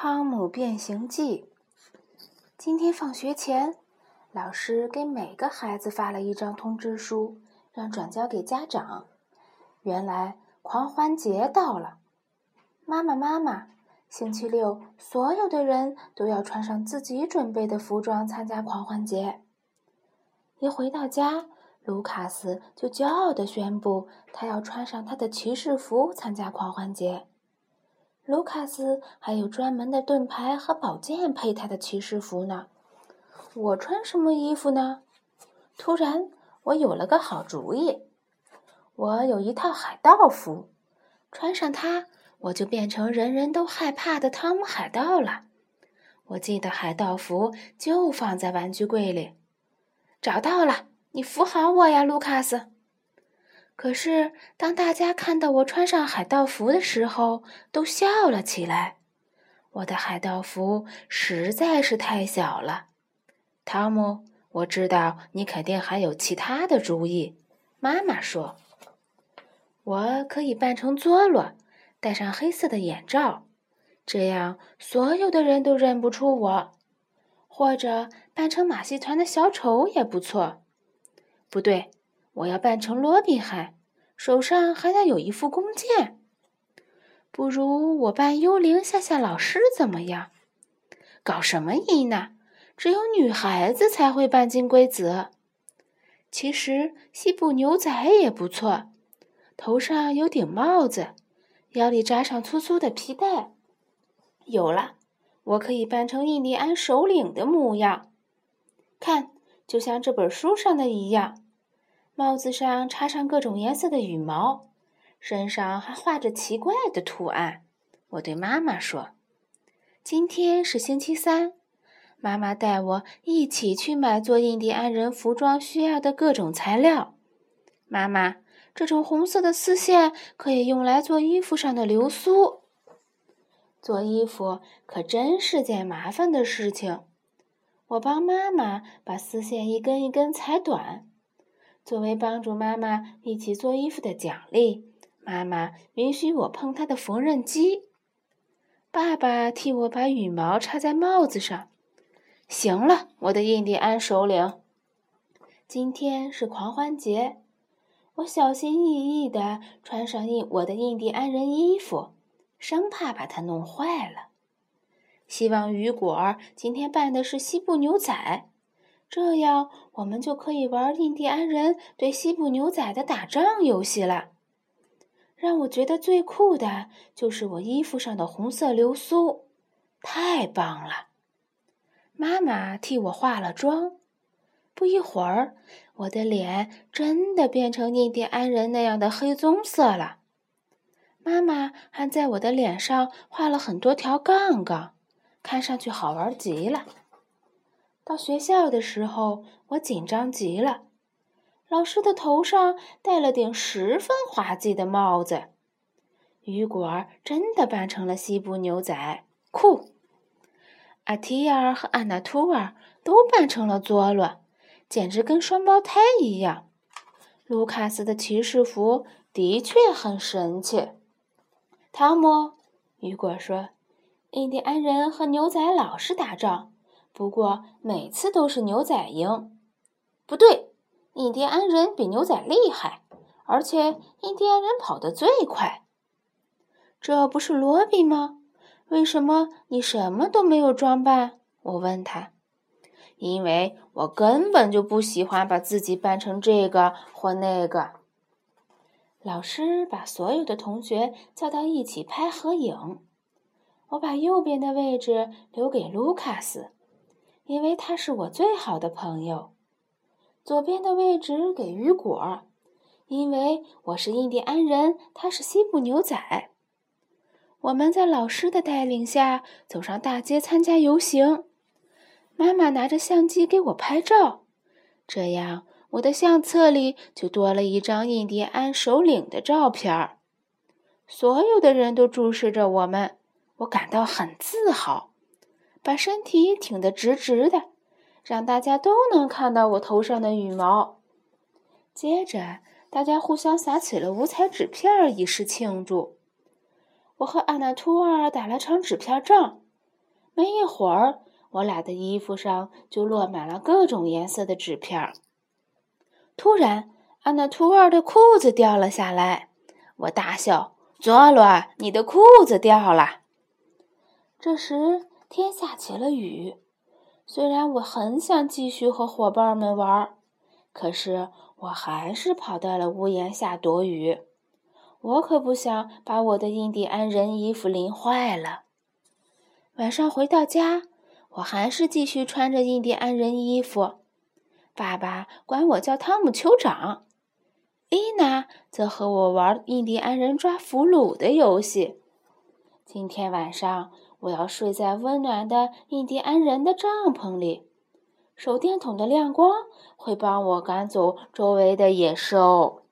汤姆变形记。今天放学前，老师给每个孩子发了一张通知书，让转交给家长。原来狂欢节到了，妈妈妈妈，星期六所有的人都要穿上自己准备的服装参加狂欢节。一回到家，卢卡斯就骄傲地宣布，他要穿上他的骑士服参加狂欢节。卢卡斯还有专门的盾牌和宝剑配他的骑士服呢。我穿什么衣服呢？突然，我有了个好主意。我有一套海盗服，穿上它，我就变成人人都害怕的汤姆海盗了。我记得海盗服就放在玩具柜里，找到了。你扶好我呀，卢卡斯。可是，当大家看到我穿上海盗服的时候，都笑了起来。我的海盗服实在是太小了。汤姆，我知道你肯定还有其他的主意。妈妈说：“我可以扮成佐罗，戴上黑色的眼罩，这样所有的人都认不出我。或者扮成马戏团的小丑也不错。不对。”我要扮成罗宾汉，手上还要有一副弓箭。不如我扮幽灵吓吓老师怎么样？搞什么医呢？只有女孩子才会扮金龟子。其实西部牛仔也不错，头上有顶帽子，腰里扎上粗粗的皮带。有了，我可以扮成印第安首领的模样。看，就像这本书上的一样。帽子上插上各种颜色的羽毛，身上还画着奇怪的图案。我对妈妈说：“今天是星期三，妈妈带我一起去买做印第安人服装需要的各种材料。妈妈，这种红色的丝线可以用来做衣服上的流苏。做衣服可真是件麻烦的事情。我帮妈妈把丝线一根一根裁短。”作为帮助妈妈一起做衣服的奖励，妈妈允许我碰她的缝纫机。爸爸替我把羽毛插在帽子上。行了，我的印第安首领，今天是狂欢节，我小心翼翼地穿上印我的印第安人衣服，生怕把它弄坏了。希望雨果今天扮的是西部牛仔。这样，我们就可以玩印第安人对西部牛仔的打仗游戏了。让我觉得最酷的就是我衣服上的红色流苏，太棒了！妈妈替我化了妆，不一会儿，我的脸真的变成印第安人那样的黑棕色了。妈妈还在我的脸上画了很多条杠杠，看上去好玩极了。到学校的时候，我紧张极了。老师的头上戴了顶十分滑稽的帽子，雨果儿真的扮成了西部牛仔，酷！阿提亚和安娜图尔都扮成了佐罗，简直跟双胞胎一样。卢卡斯的骑士服的确很神气。汤姆，雨果说：“印第安人和牛仔老是打仗。”不过每次都是牛仔赢，不对，印第安人比牛仔厉害，而且印第安人跑得最快。这不是罗比吗？为什么你什么都没有装扮？我问他。因为我根本就不喜欢把自己扮成这个或那个。老师把所有的同学叫到一起拍合影，我把右边的位置留给卢卡斯。因为他是我最好的朋友，左边的位置给雨果，因为我是印第安人，他是西部牛仔。我们在老师的带领下走上大街参加游行，妈妈拿着相机给我拍照，这样我的相册里就多了一张印第安首领的照片儿。所有的人都注视着我们，我感到很自豪。把身体挺得直直的，让大家都能看到我头上的羽毛。接着，大家互相撒起了五彩纸片，以示庆祝。我和安娜图尔打了场纸片仗，没一会儿，我俩的衣服上就落满了各种颜色的纸片。突然，安娜图尔的裤子掉了下来，我大笑：“佐罗，你的裤子掉了！”这时，天下起了雨。虽然我很想继续和伙伴们玩，可是我还是跑到了屋檐下躲雨。我可不想把我的印第安人衣服淋坏了。晚上回到家，我还是继续穿着印第安人衣服。爸爸管我叫汤姆酋长，伊娜则和我玩印第安人抓俘虏的游戏。今天晚上我要睡在温暖的印第安人的帐篷里，手电筒的亮光会帮我赶走周围的野兽。